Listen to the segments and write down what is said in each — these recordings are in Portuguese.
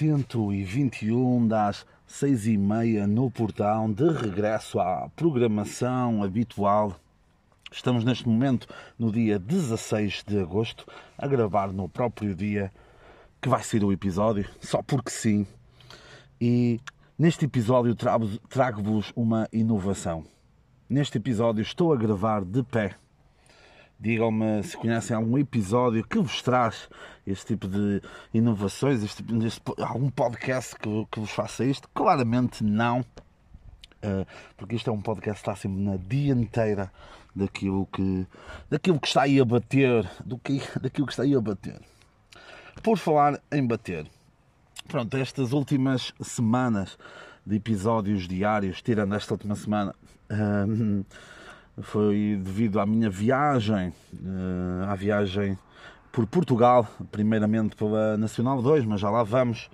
episódio 121 das 6 e meia no portão, de regresso à programação habitual. Estamos neste momento no dia 16 de agosto, a gravar no próprio dia que vai ser o episódio, só porque sim. E neste episódio trago-vos uma inovação. Neste episódio estou a gravar de pé Digam-me se conhecem algum episódio que vos traz este tipo de inovações, este, este algum podcast que, que, vos faça isto. Claramente não, uh, porque isto é um podcast que está sempre na dianteira daquilo que, daquilo que está aí a bater, do que, daquilo que está aí a bater. Por falar em bater, pronto, estas últimas semanas de episódios diários, tirando esta última semana. Uh, foi devido à minha viagem, eh, à viagem por Portugal, primeiramente pela Nacional 2, mas já lá vamos,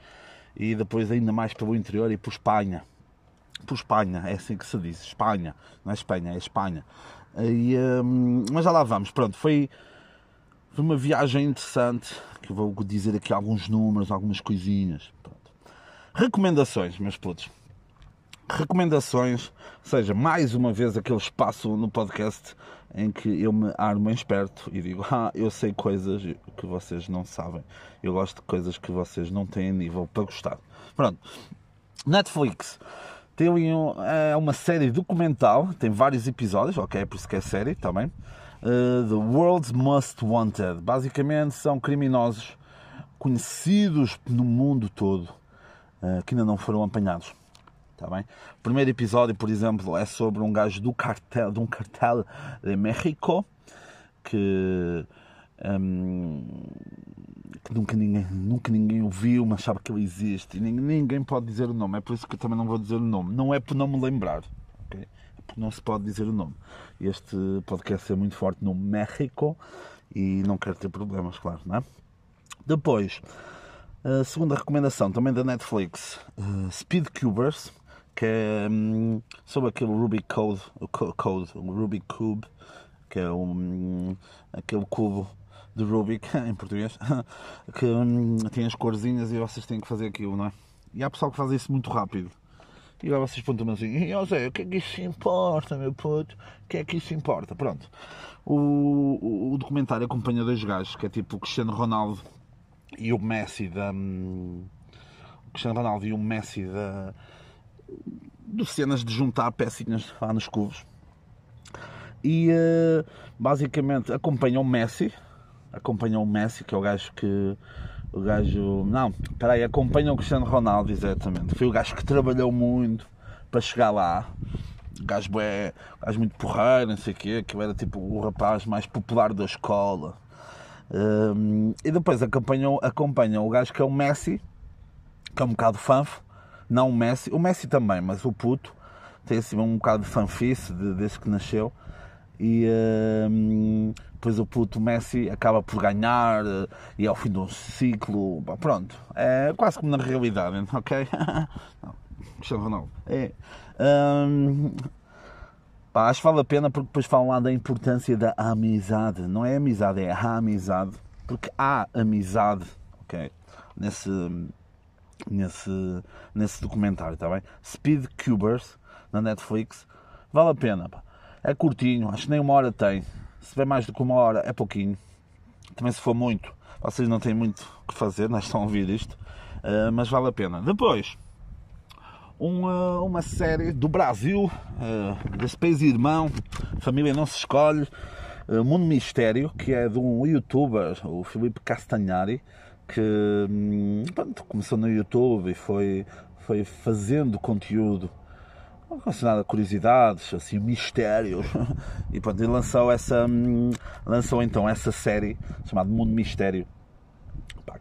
e depois ainda mais pelo interior e por Espanha. Por Espanha, é assim que se diz, Espanha, não é Espanha, é Espanha. E, um, mas já lá vamos, pronto, foi, foi uma viagem interessante, que vou dizer aqui alguns números, algumas coisinhas. Pronto. Recomendações, meus putos recomendações, seja mais uma vez aquele espaço no podcast em que eu me armo em esperto e digo: Ah, eu sei coisas que vocês não sabem, eu gosto de coisas que vocês não têm nível para gostar. Pronto, Netflix tem é uma série documental, tem vários episódios, ok, é por isso que é série também. Uh, The World's Most Wanted. Basicamente são criminosos conhecidos no mundo todo uh, que ainda não foram apanhados. Tá bem? O primeiro episódio, por exemplo, é sobre um gajo do cartel, de um cartel de México que, um, que nunca, ninguém, nunca ninguém ouviu, mas sabe que ele existe e ninguém, ninguém, pode dizer o nome. É por isso que eu também não vou dizer o nome. Não é por não me lembrar, okay? é porque não se pode dizer o nome. Este podcast é muito forte no México e não quero ter problemas, claro, não é? Depois, a segunda recomendação também da Netflix, uh, Speedcubers que é um, sobre aquele Rubik Code, o Code, o Rubik Cube, que é um, aquele cubo de Rubik em português, que um, tem as corzinhas e vocês têm que fazer aquilo, não é? E há pessoal que faz isso muito rápido. E agora vocês perguntam assim, e sei, o que é que isso importa, meu puto? O que é que isso importa? Pronto. O, o, o documentário acompanha dois gajos, que é tipo o Cristiano Ronaldo e o Messi da. Um, o Cristiano Ronaldo e o Messi da de cenas de juntar pecinhas lá nos cubos. E uh, basicamente acompanham o Messi, acompanham o Messi, que é o gajo que. O gajo. Não, peraí, acompanham o Cristiano Ronaldo, exatamente. Foi o gajo que trabalhou muito para chegar lá. O gajo, é, gajo muito porreiro, não sei o quê, que era tipo o rapaz mais popular da escola. Um, e depois acompanham, acompanham o gajo que é o Messi, que é um bocado fanfo, não o Messi, o Messi também, mas o puto tem assim um bocado de fanfice de, desde que nasceu. E uh, depois o puto Messi acaba por ganhar uh, e ao fim do ciclo, pronto, é quase como na realidade, ok? não, Cristiano Ronaldo. É, um, pá, acho que vale a pena porque depois falam lá da importância da amizade. Não é amizade, é a amizade. Porque há amizade, ok? Nesse, nesse, nesse documentário, está bem? Speed Cubers, na Netflix, vale a pena. Pá. É curtinho, acho que nem uma hora tem. Se tiver mais do que uma hora, é pouquinho. Também se for muito, vocês não têm muito o que fazer, não estão a ouvir isto, uh, mas vale a pena. Depois, uma, uma série do Brasil, uh, da Space Irmão, Família Não Se Escolhe, uh, Mundo Mistério, que é de um youtuber, o Felipe Castanhari, que hum, pronto, começou no YouTube e foi, foi fazendo conteúdo relacionado a curiosidades, assim, mistérios. E pronto, lançou essa hum, lançou então essa série chamada Mundo Mistério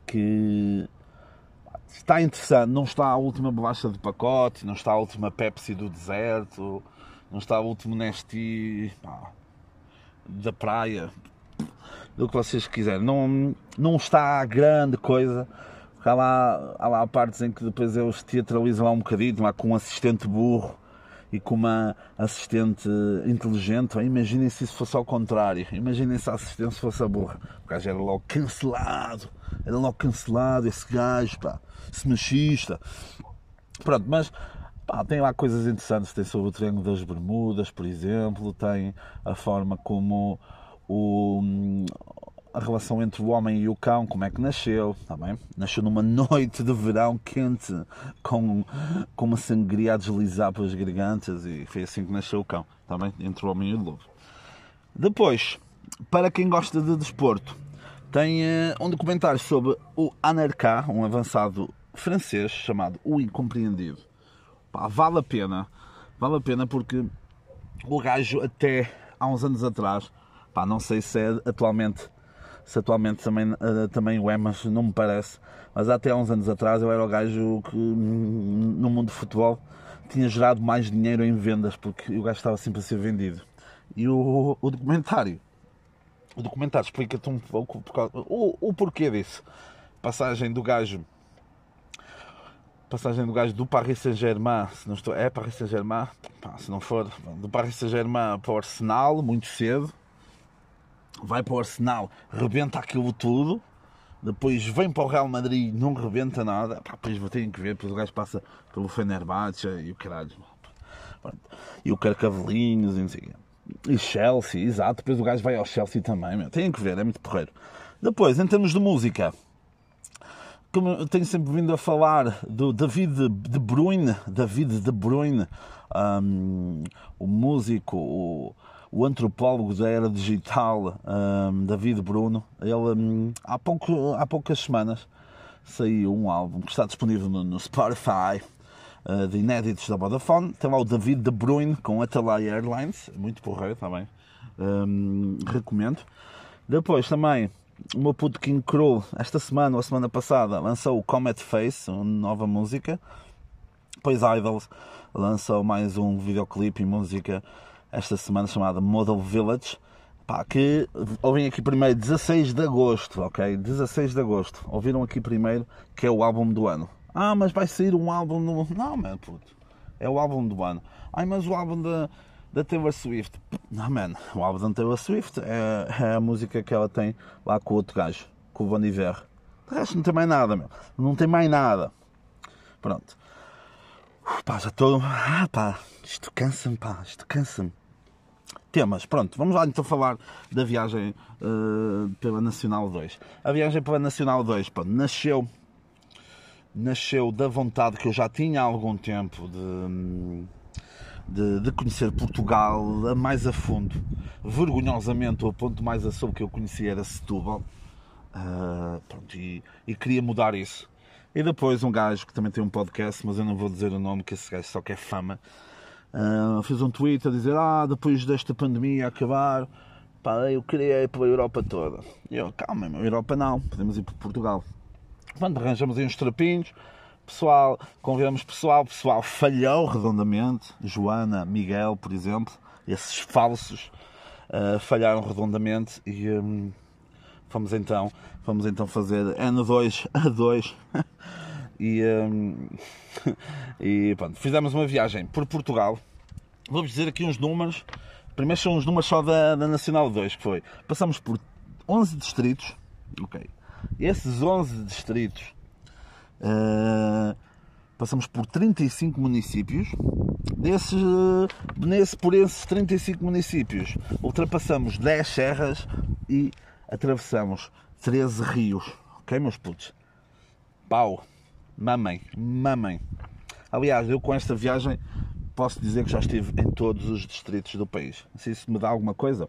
que está interessante, não está a última bolacha de pacote, não está a última Pepsi do deserto, não está o último Nesti da praia, do que vocês quiserem. Não, não está a grande coisa. Há lá, há lá partes em que depois eles teatralizam lá um bocadinho, lá com um assistente burro e com uma assistente inteligente. Imaginem se isso fosse ao contrário. Imaginem se a assistente fosse a burra. O gajo era logo cancelado. Era logo cancelado esse gajo, pá. Esse machista. Pronto, mas tem lá coisas interessantes. Tem sobre o Triângulo das Bermudas, por exemplo. Tem a forma como o, a relação entre o homem e o cão, como é que nasceu, tá bem? Nasceu numa noite de verão quente, com, com uma sangria a deslizar pelas gargantas e foi assim que nasceu o cão, tá bem? Entre o homem e o lobo. Depois, para quem gosta de desporto, tem uh, um documentário sobre o Anarká, um avançado francês chamado O Incompreendido. Pá, vale a pena, vale a pena porque o gajo até há uns anos atrás, pá, não sei se é atualmente se atualmente também, uh, também o é, mas não me parece. Mas até há uns anos atrás eu era o gajo que hum, no mundo do futebol tinha gerado mais dinheiro em vendas, porque o gajo estava sempre a ser vendido. E o, o documentário, o documentário explica-te um pouco o, o porquê disso. Passagem do gajo passagem do gajo do Paris Saint-Germain, se não estou, é Paris Saint-Germain, se não for, do Paris Saint-Germain para o Arsenal, muito cedo, vai para o Arsenal, rebenta aquilo tudo, depois vem para o Real Madrid, não rebenta nada, pá, depois vou ter que ver, depois o gajo passa pelo Fenerbahçe e o caralho, e o Carcavelinhos e não sei o. E Chelsea, exato, depois o gajo vai ao Chelsea também, meu. que ver, é muito porreiro. Depois, em termos de música, como eu tenho sempre vindo a falar do David De Bruyne, David De Bruyne, um, o músico, o, o antropólogo da era digital, um, David Bruno, ele um, há, pouco, há poucas semanas saiu um álbum que está disponível no, no Spotify uh, de inéditos da Vodafone. Tem lá o David De Bruyne com Atalaia Airlines, muito porreiro também, um, recomendo. Depois também o meu puto King Cruel, esta semana ou a semana passada, lançou o Comet Face, uma nova música. Depois Idols lançou mais um videoclipe e música esta semana chamada Model Village. Pá, que ouvem aqui primeiro 16 de agosto, ok? 16 de agosto. Ouviram aqui primeiro que é o álbum do ano. Ah, mas vai sair um álbum no. Não, man, puto. É o álbum do ano. Ai, mas o álbum da, da Taylor Swift. Não, man. O álbum da Taylor Swift é, é a música que ela tem lá com o outro gajo, com o Bon Iver. De resto, não tem mais nada, meu. Não tem mais nada. Pronto. Pá, já estou. Ah, pá. Isto cansa-me, pá. Isto cansa-me temas. Pronto, vamos lá então falar da viagem uh, pela Nacional 2. A viagem pela Nacional 2 pô, nasceu, nasceu da vontade que eu já tinha há algum tempo de, de, de conhecer Portugal mais a fundo. Vergonhosamente, o ponto mais a sul que eu conhecia era Setúbal. Uh, pronto, e, e queria mudar isso. E depois um gajo que também tem um podcast, mas eu não vou dizer o nome, que esse gajo só quer fama Uh, fez um tweet a dizer: Ah, depois desta pandemia acabar, pá, eu queria ir pela Europa toda. E eu, calma, meu, Europa não, podemos ir para Portugal. Quando arranjamos aí uns trapinhos, pessoal, convidamos pessoal, pessoal falhou redondamente. Joana, Miguel, por exemplo, esses falsos uh, falharam redondamente e um, fomos então, fomos então fazer N2 a 2 e, um, e pronto, fizemos uma viagem por Portugal. Vou-vos dizer aqui uns números. Primeiro são os números só da, da Nacional 2, que foi. Passamos por 11 distritos. Ok. Esses 11 distritos. Uh, passamos por 35 municípios. Desses, nesse, por esses 35 municípios, ultrapassamos 10 serras e atravessamos 13 rios. Ok, meus putos? Pau! Mamem, mamem. Aliás, eu com esta viagem posso dizer que já estive em todos os distritos do país. Se isso me dá alguma coisa,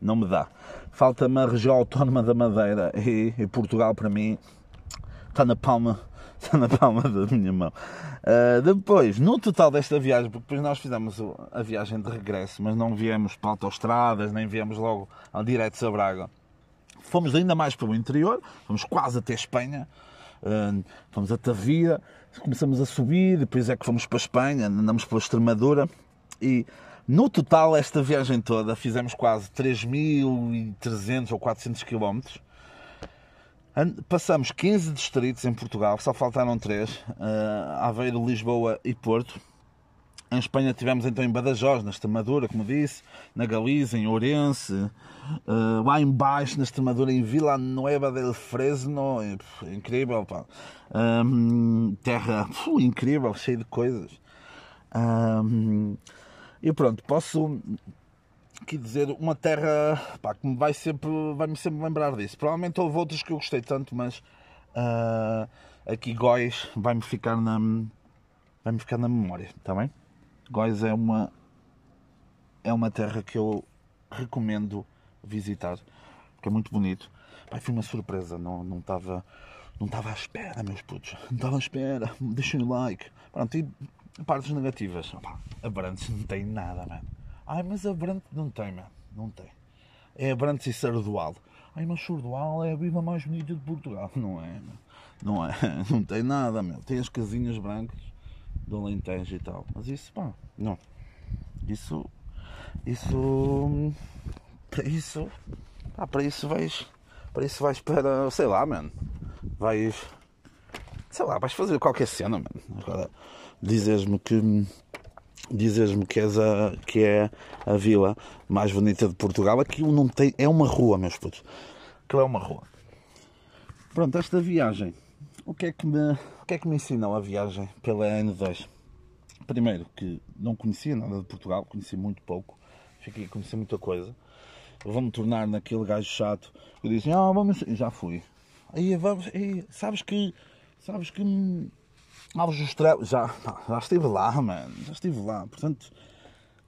não me dá. Falta-me a região autónoma da Madeira e, e, Portugal para mim está na palma, está na palma da minha mão. Uh, depois, no total desta viagem, porque depois nós fizemos a viagem de regresso, mas não viemos para autoestradas, nem viemos logo ao direto a Braga. Fomos ainda mais para o interior, fomos quase até Espanha fomos a Tavira, começamos a subir, depois é que fomos para a Espanha, andamos pela Extremadura e no total esta viagem toda fizemos quase 3.300 ou 400 km. Passamos 15 distritos em Portugal, só faltaram 3, uh, Aveiro, Lisboa e Porto. Em Espanha tivemos então em Badajoz, na Extremadura, como disse, na Galiza, em Ourense, uh, lá embaixo na Extremadura, em Vila Nueva del Fresno, incrível, pá. Um, terra incrível, cheia de coisas. Um, e pronto, posso aqui dizer uma terra pá, que me vai sempre, vai-me sempre lembrar disso. Provavelmente houve outros que eu gostei tanto, mas uh, aqui Góis vai-me ficar na vai-me ficar na memória, está bem? Góis é uma é uma terra que eu recomendo visitar, porque é muito bonito. Pai, foi uma surpresa, não não estava não estava à espera, meus putos. Não estava à espera. Deixem o like. Pronto, e partes negativas. Opa, a Brantes não tem nada, mano. Ai, mas a Brantes não tem, mano. Não tem. É a Brantes e Sardual. Ai, mas Sardual é a viva mais bonita de Portugal. Não é, mano. Não é. Não tem nada, meu. Tem as casinhas brancas do Alentejo e tal. Mas isso, pá, não. Isso, isso, para isso, para isso vais, para isso vais para, sei lá, mano. Vais, sei lá, vais fazer qualquer cena, mano. Agora, dizes-me que dizes-me que, és a, que é a vila mais bonita de Portugal, aquilo não tem. É uma rua, meus putos. Aquilo é uma rua. Pronto, esta viagem. O que é que me, o que é que me ensinou a viagem pela N2? Primeiro, que não conhecia nada de Portugal, conheci muito pouco, fiquei a conhecer muita coisa. Vou-me tornar naquele gajo chato que dizem, ah, vamos. Já fui. Aí vamos. Sabes que. Sabes que. Alves dos Já, já estive lá, mano. Já estive lá. Portanto,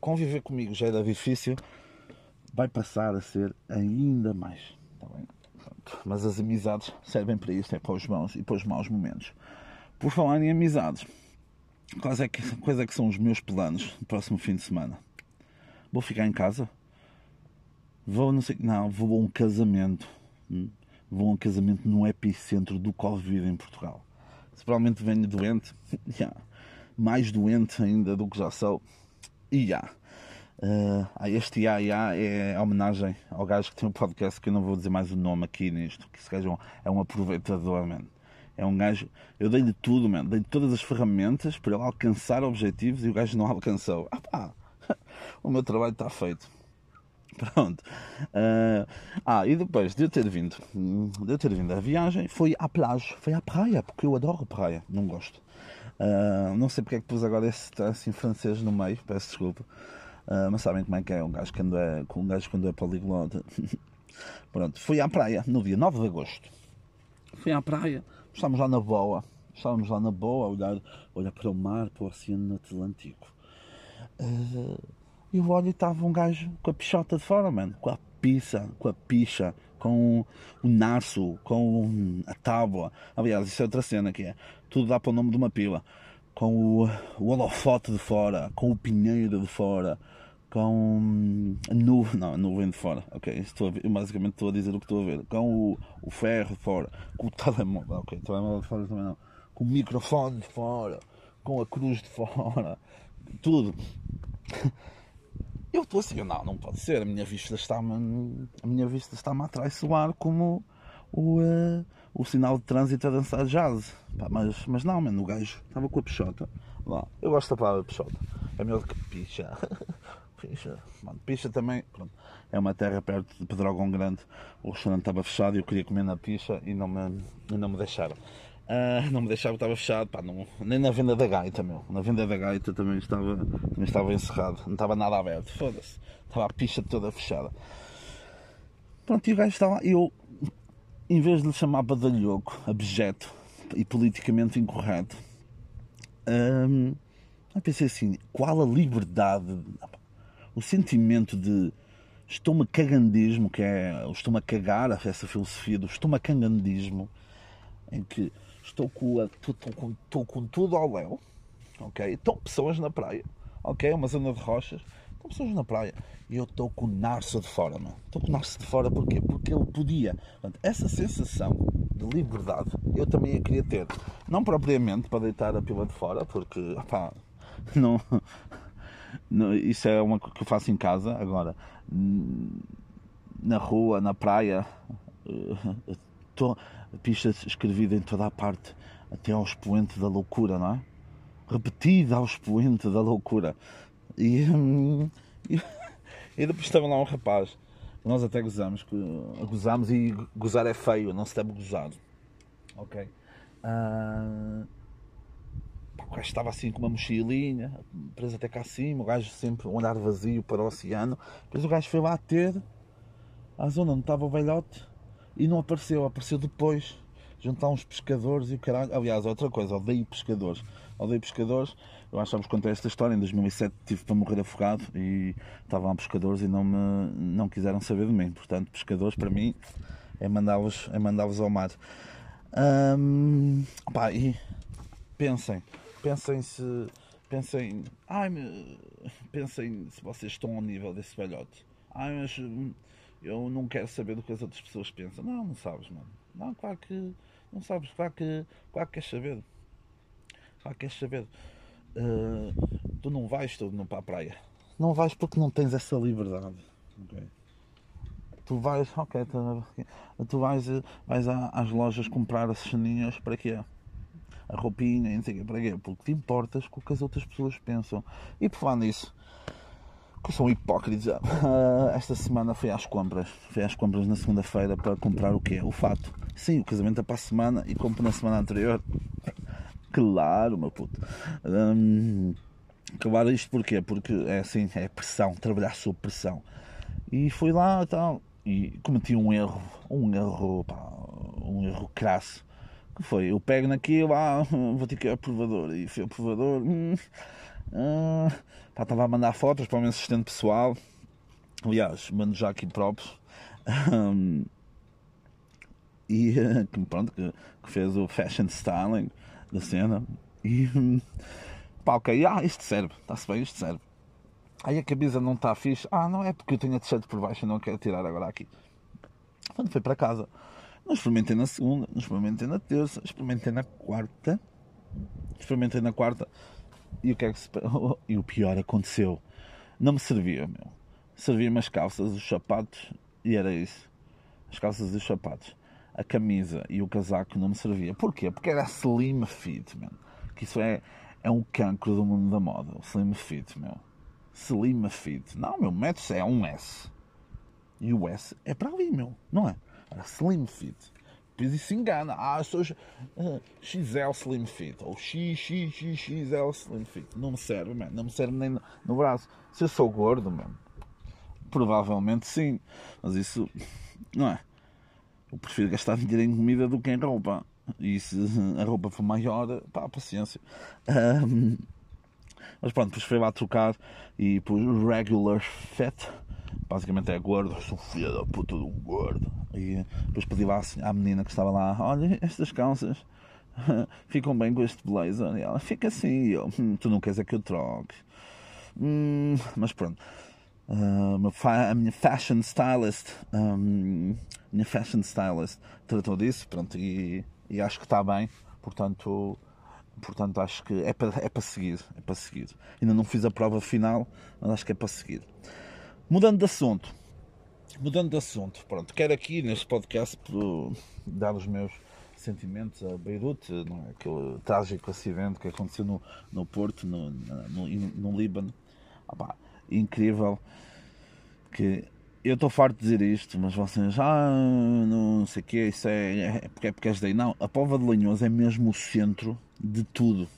conviver comigo já era difícil. Vai passar a ser ainda mais. Tá bem? Mas as amizades servem para isso, é para os bons e para os maus momentos. Por falar em amizades, quais é que, quais é que são os meus planos no próximo fim de semana? Vou ficar em casa? Vou, não sei, não, vou a um casamento. Hum? Vou a um casamento no epicentro do Covid em Portugal. Se provavelmente venho doente, yeah. mais doente ainda do que já sou, e já. Yeah. Uh, este IA é homenagem ao gajo que tem um podcast que eu não vou dizer mais o nome aqui nisto, que esse gajo é um aproveitador, man. É um gajo. Eu dei-lhe tudo, man. Dei-lhe todas as ferramentas para ele alcançar objetivos e o gajo não alcançou. Ah pá, o meu trabalho está feito. Pronto. Uh, ah, e depois de eu ter vindo, de eu ter vindo a viagem, foi à plage, foi à praia, porque eu adoro praia, não gosto. Uh, não sei porque é que pus agora esse assim francês no meio, peço desculpa. Uh, mas sabem como é que é um gajo quando é, um gajo quando é poliglota. Pronto, fui à praia no dia 9 de agosto. Fui à praia, estávamos lá na boa, estávamos lá na boa a olhar, olhar para o mar, para o Oceano Atlântico. Uh, e olho e estava um gajo com a pichota de fora, mano, com a pizza, com a picha, com o narço, com a tábua. Aliás, isso é outra cena que é. Tudo dá para o nome de uma pila. Com o, o holofote de fora, com o pinheiro de fora, com a nuvem, não, nuvem de fora, ok, estou a ver, basicamente estou a dizer o que estou a ver, com o, o ferro de fora, com o telemóvel, ok, telemóvel de fora também não, com o microfone de fora, com a cruz de fora, tudo. Eu estou assim, não, não pode ser, a minha vista está-me, a minha vista está-me a traiçoar como o, uh, o sinal de trânsito a dançar jazz, Pá, mas, mas não, mano, o gajo estava com a pichota, lá, eu gosto da palavra pichota, é melhor do que picha. Picha. Picha também pronto, é uma terra perto de Pedrógão Grande. O restaurante estava fechado e eu queria comer na Picha e não me, e não me deixaram. Uh, não me deixaram, estava fechado. Pá, não, nem na venda da Gaita, meu. Na venda da Gaita também estava, também estava encerrado. Não estava nada aberto. Foda-se. Estava a picha toda fechada. Pronto, e o gajo estava. Eu, em vez de lhe chamar badalhoco, abjeto e politicamente incorreto, um, eu pensei assim: qual a liberdade? O sentimento de estomacagandismo, que é o estou-me a cagar, essa filosofia do estomacagandismo, em que estou com, estou, com, estou com tudo ao léu, ok? Estão pessoas na praia, ok? Uma zona de rochas, estão pessoas na praia e eu estou com o narço de fora, mano. Estou com o narço de fora porquê? Porque ele podia. Portanto, essa sensação de liberdade eu também a queria ter. Não propriamente para deitar a pila de fora, porque, opá, não isso é uma que eu faço em casa. Agora, na rua, na praia, tô, pistas escrevidas em toda a parte, até ao expoente da loucura, não é? repetida ao expoente da loucura. E, hum, e, depois estava lá um rapaz, nós até gozamos, gozamos e gozar é feio, não se deve gozar. Ok? Uh, o gajo estava assim com uma mochilinha, preso até cá acima, o gajo sempre um olhar vazio para o oceano. Depois o gajo foi lá ter à zona onde estava o velhote e não apareceu, apareceu depois juntar uns pescadores e o caralho. Aliás, outra coisa, odeio pescadores. Odeio pescadores. Eu acho que contei esta história. Em 2007 tive para morrer afogado e estavam pescadores e não me não quiseram saber de mim. Portanto, pescadores para mim é mandá-los é mandá ao mar. Pá, e pensem, pensem se pensem, ai, pensem se vocês estão ao nível desse velhote. Ai, mas hum, eu não quero saber do que as outras pessoas pensam. Não, não sabes, mano. Não, claro que não sabes, claro que, claro que queres saber. Claro que queres saber. Uh, tu não vais todo para a praia. Não vais porque não tens essa liberdade. Okay? Tu vais, ok, tu, tu vais, vais às lojas comprar as ceninhas para quê? A roupinha, não sei para quê? Porque te importas com o que as outras pessoas pensam. E por falar nisso, que eu sou um hipócrita. Uh, esta semana fui às compras. Fui às compras na segunda-feira para comprar o quê? O fato. Sim, o casamento é para a semana e compro na semana anterior. Claro, meu puto. Um, claro, isto porquê? Porque é assim, é pressão, trabalhar sob pressão. E fui lá e tal. E cometi um erro, um erro, pá, um erro crasso. Que foi? Eu pego naquilo, ah, vou ter que ir ao provador. E fui ao provador. Hum, Uh, pá, estava a mandar fotos para o meu assistente pessoal. Aliás, mando já aqui próprios. Um, e pronto, que, que, fez o fashion styling da cena. E pá, ok, ah, isto serve, está-se bem, isto serve. Aí a camisa não está fixe. Ah, não é porque eu tenho a t-shirt por baixo e não quero tirar agora aqui. Quando foi para casa, não experimentei na segunda, não experimentei na terça, experimentei na quarta. Experimentei na quarta e o que é que se... E o pior aconteceu. Não me servia, meu. Servia-me as calças, os sapatos e era isso. As calças e os sapatos. A camisa e o casaco não me servia. Porquê? Porque era slim fit, meu. Que isso é, é um cancro do mundo da moda. O slim fit, meu. Slim fit. Não, meu, metros é um S. E o S é para ali, meu. Não é? Era slim fit depois isso engana. Ah, sou uh, XL Slim Fit ou XXXXL Slim Fit. Não me serve, man. Não me serve nem no, no braço. Se eu sou gordo, man, provavelmente sim. Mas isso, não é? Eu prefiro gastar dinheiro em comida do que em roupa. E se a roupa for maior, pá, paciência. Um, mas pronto, depois fui lá trocar e pus regular fit basicamente é gordo, sou filho da puta do gordo. E depois pedi lá à menina que estava lá: Olha, estas calças ficam bem com este blazer. E ela fica assim. E eu: hum, Tu não queres é que eu troque. Hum, mas pronto. Uh, a minha fashion stylist, um, minha fashion stylist tratou disso, pronto, e, e acho que está bem, portanto, portanto acho que é para, é seguir, é para seguir. Ainda não fiz a prova final, mas acho que é para seguir. Mudando de assunto, mudando de assunto, pronto, quero aqui neste podcast dar os meus sentimentos a Beirute, não é? aquele trágico acidente que aconteceu no, no Porto, no, no, no Líbano. Ah, incrível que eu estou farto de dizer isto, mas vocês, ah, não sei o que, isso é, é porque é porque és daí. Não, a Pova de Lanhoso é mesmo o centro de tudo.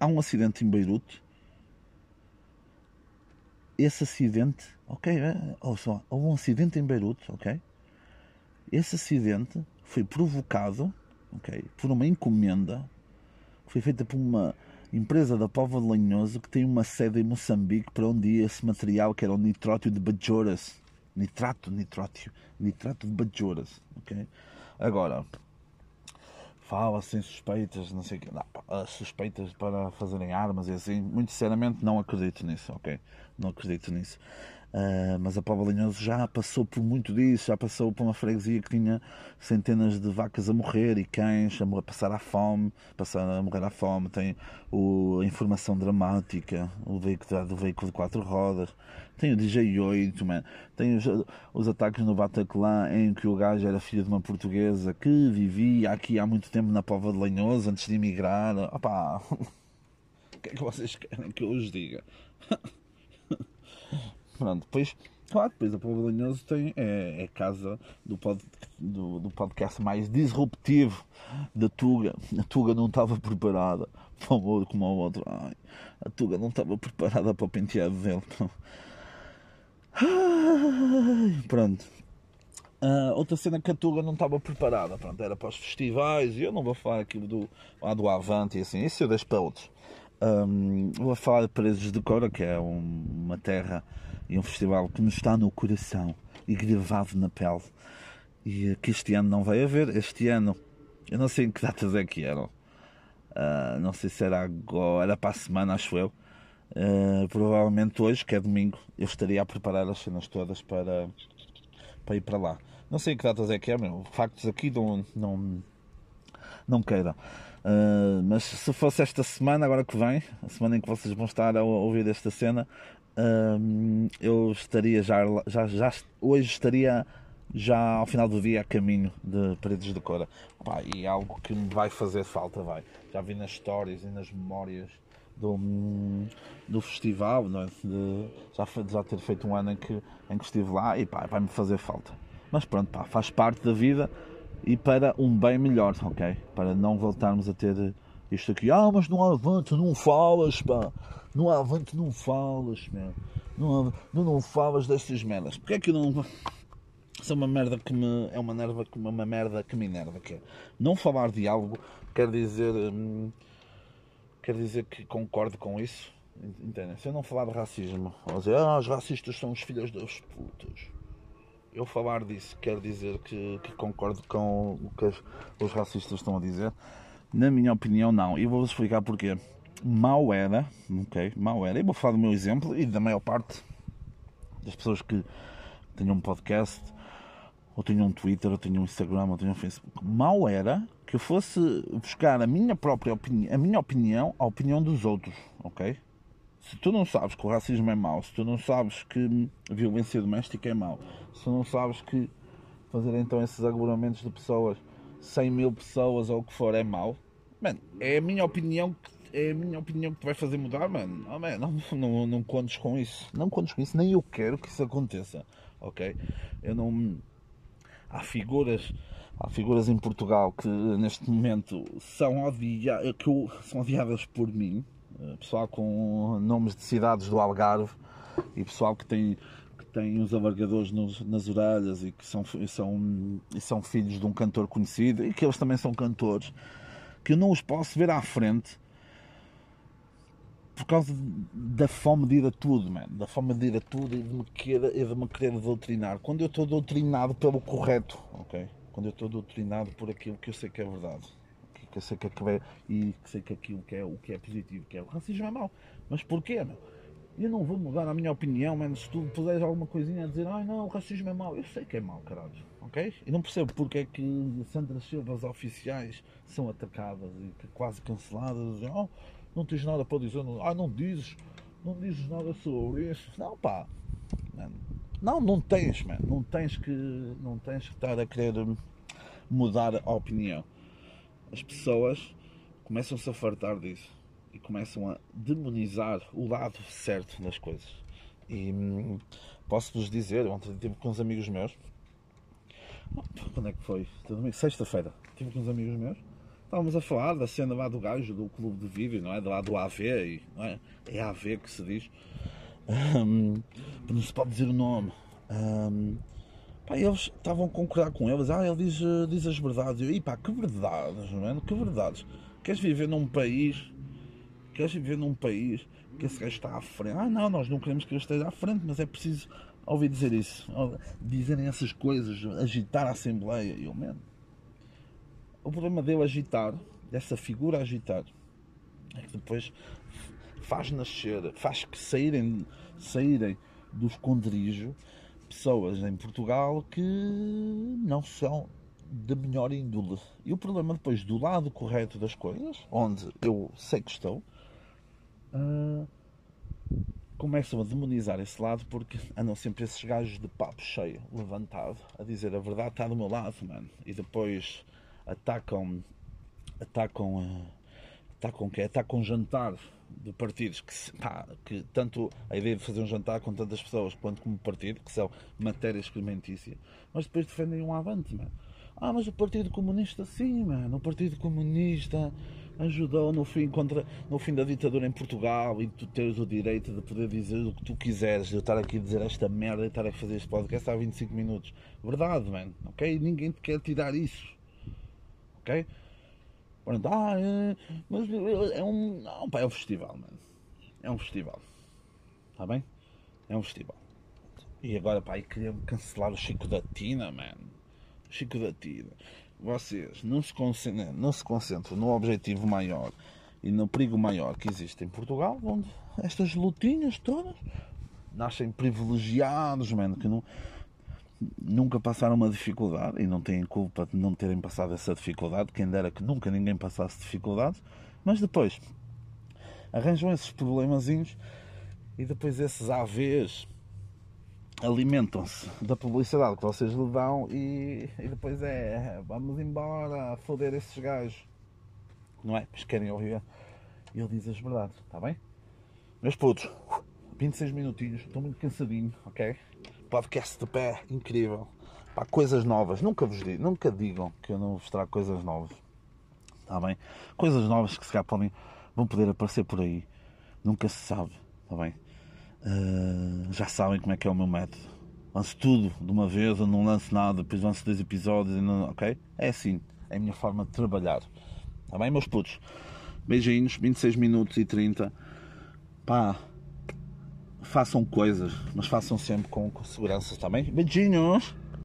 Há um acidente em Beirute esse acidente, ok, ou só, houve um acidente em Beirute, ok? Esse acidente foi provocado, ok, por uma encomenda que foi feita por uma empresa da Pova de Lanhoso que tem uma sede em Moçambique para onde ia esse material que era o nitrótio de Bajoras. Nitrato, nitrótio, nitrato de Bajoras, ok? Agora, fala sem suspeitas, não sei o que, não, suspeitas para fazerem armas e assim, muito sinceramente não acredito nisso, ok? Não acredito nisso. Uh, mas a Póvoa Linhoso já passou por muito disso, já passou por uma freguesia que tinha centenas de vacas a morrer e cães a, passar à fome, passar a morrer à fome, tem o, a informação dramática, o veículo, do veículo de quatro rodas, tem o DJ8, man. tem os, os ataques no Bataclan em que o gajo era filho de uma portuguesa que vivia aqui há muito tempo na Póvoa de Lanhoso antes de emigrar. Opá. que é que vocês querem que eu os diga? Pronto, depois, claro, depois a Povo Linhoso tem, é, é casa do, pod, do, do, podcast mais disruptivo da Tuga. A Tuga não estava preparada para o como o outro. Ai, a Tuga não estava preparada para o penteado dele. Ai, pronto. Uh, outra cena que a Tuga não estava preparada, pronto, era para os festivais, e eu não vou falar aquilo do, lá do Avante e assim, isso eu deixo para outros. Um, vou falar de Paredes de Cora, que é um, uma terra e um festival que nos está no coração e gravado na pele. E que este ano não vai haver. Este ano, eu não sei em que datas é que eram. Uh, não sei se era agora, para a semana, acho eu. Uh, provavelmente hoje, que é domingo, eu estaria a preparar as cenas todas para, para ir para lá. Não sei que datas é que é, meu. Factos aqui não, não, não queiram. Uh, mas se fosse esta semana, agora que vem, a semana em que vocês vão estar a ouvir esta cena, uh, eu estaria já, já, já hoje estaria já ao final do dia a caminho de Paredes de Cora. E é algo que me vai fazer falta, vai. Já vi nas histórias e nas memórias do, do festival, não é? de, já, já ter feito um ano em que, em que estive lá e pá, vai-me fazer falta. Mas pronto, pá, faz parte da vida e para um bem melhor, ok? Para não voltarmos a ter isto aqui. Ah, mas não há avante, não falas, pá. Não há avante, não falas, meu. Não, não, não falas destas merdas. Porque é que eu não. Isso é uma merda que me. É uma, nerva, uma merda que me enerva. Que é, não falar de algo quer dizer. Hum, quer dizer que concordo com isso. Entendem? Se eu não falar de racismo, ou dizer, ah, os racistas são os filhos das putas. Eu falar disso quer dizer que, que concordo com o que os racistas estão a dizer? Na minha opinião, não. E vou-vos explicar porquê. Mal era, ok? Mal era. E vou falar do meu exemplo e da maior parte das pessoas que tenham um podcast, ou tenham um Twitter, ou tenham um Instagram, ou tenham um Facebook. Mal era que eu fosse buscar a minha própria opinião, a minha opinião, a opinião dos outros, ok? Se tu não sabes que o racismo é mau, se tu não sabes que violência doméstica é mau, se tu não sabes que fazer então esses agrupamentos de pessoas, 100 mil pessoas ou o que for, é mau, mano, é a minha opinião que é a minha opinião que te vai fazer mudar, mano. Oh, man, não, não, não contes com isso. Não contes com isso, nem eu quero que isso aconteça. Ok? Eu não. Há figuras Há figuras em Portugal que neste momento são, odia que são odiadas por mim, pessoal com nomes de cidades do Algarve e pessoal que tem, que tem os alargadores nos, nas orelhas e que são, são, e são filhos de um cantor conhecido e que eles também são cantores, que eu não os posso ver à frente por causa da fome de ir a tudo, man. da fome de ir a tudo e de me querer, de me querer doutrinar. Quando eu estou doutrinado pelo correto, ok? quando eu estou doutrinado por aquilo que eu sei que é verdade, que sei que é que é, e que sei que aquilo que é o que é positivo, que é o racismo é mau. Mas porquê, meu? Eu não vou mudar a minha opinião, mano, se tu puseres alguma coisinha a dizer, ai não, o racismo é mau, eu sei que é mau, caralho, ok? E não percebo porque é que Sandra Silvas oficiais são atacadas e quase canceladas, oh, não tens nada para dizer, não, ah, não dizes, não dizes nada sobre isso, não pá, mano, não, não tens, man. Não tens que, não tens que estar a querer mudar a opinião. As pessoas começam-se a fartar disso e começam a demonizar o lado certo das coisas. E hum, posso-vos dizer, ontem estive com uns amigos meus. Quando é que foi? Sexta-feira. Estive com uns amigos meus. Estávamos a falar da cena lá do gajo do clube de vídeo, não é? Do lado do AV, não é? É AV que se diz um, não se pode dizer o nome. Um, pá, eles estavam a concordar com eles. Ah, ele diz, diz as verdades. Eu, e pá, que verdades, mano, que verdades. Queres viver num país? Queres viver num país que esse gajo está à frente? Ah, não, nós não queremos que ele esteja à frente, mas é preciso ouvir dizer isso. Dizerem essas coisas, agitar a Assembleia. E eu, mano, o problema dele agitar, dessa figura agitar, é que depois faz nascer, faz que saírem, saírem do esconderijo pessoas em Portugal que não são da melhor índole. E o problema depois do lado correto das coisas, onde eu sei que estou, uh, começam a demonizar esse lado porque andam sempre esses gajos de papo cheio, levantado, a dizer a verdade está do meu lado, mano. E depois atacam, atacam, uh, atacam o quê? Atacam jantar de partidos que, pá, que tanto a ideia de fazer um jantar com tantas pessoas quanto como partido, que são matéria experimentícia, mas depois defendem um avante, mano. Ah, mas o Partido Comunista sim, mano. O Partido Comunista ajudou no fim, contra, no fim da ditadura em Portugal e tu teres o direito de poder dizer o que tu quiseres. Eu estar aqui a dizer esta merda e estar a fazer este podcast há 25 minutos. Verdade, mano. Ok? Ninguém te quer tirar isso. Ok? Pronto, ah, é, mas é um. Não, pá, é um festival, mano. É um festival. Está bem? É um festival. E agora, pá, queria-me cancelar o Chico da Tina, mano. Chico da Tina. Vocês não se, concentram, não se concentram no objetivo maior e no perigo maior que existe em Portugal, onde estas lutinhas todas nascem privilegiados, mano, que não, nunca passaram uma dificuldade e não têm culpa de não terem passado essa dificuldade. Quem dera que nunca ninguém passasse dificuldades, mas depois arranjam esses problemazinhos e depois esses AVs alimentam-se da publicidade que vocês lhe dão e, e depois é vamos embora, foder esses gajos, não é? Mas querem ouvir ele diz as verdades, está bem? Meus putos, 26 minutinhos, estou muito cansadinho, ok? Podcast de pé, incrível. Pá, coisas novas, nunca vos digo, nunca digam que eu não vos trago coisas novas, está bem? Coisas novas que se calhar podem, vão poder aparecer por aí, nunca se sabe, está bem? Uh, já sabem como é que é o meu método. Lanço tudo de uma vez, eu não lanço nada, depois lanço dois episódios, não, ok? É assim, é a minha forma de trabalhar. Está bem, meus putos? Beijinhos, 26 minutos e 30. Pá, façam coisas, mas façam sempre com, com segurança, bem? Beijinhos!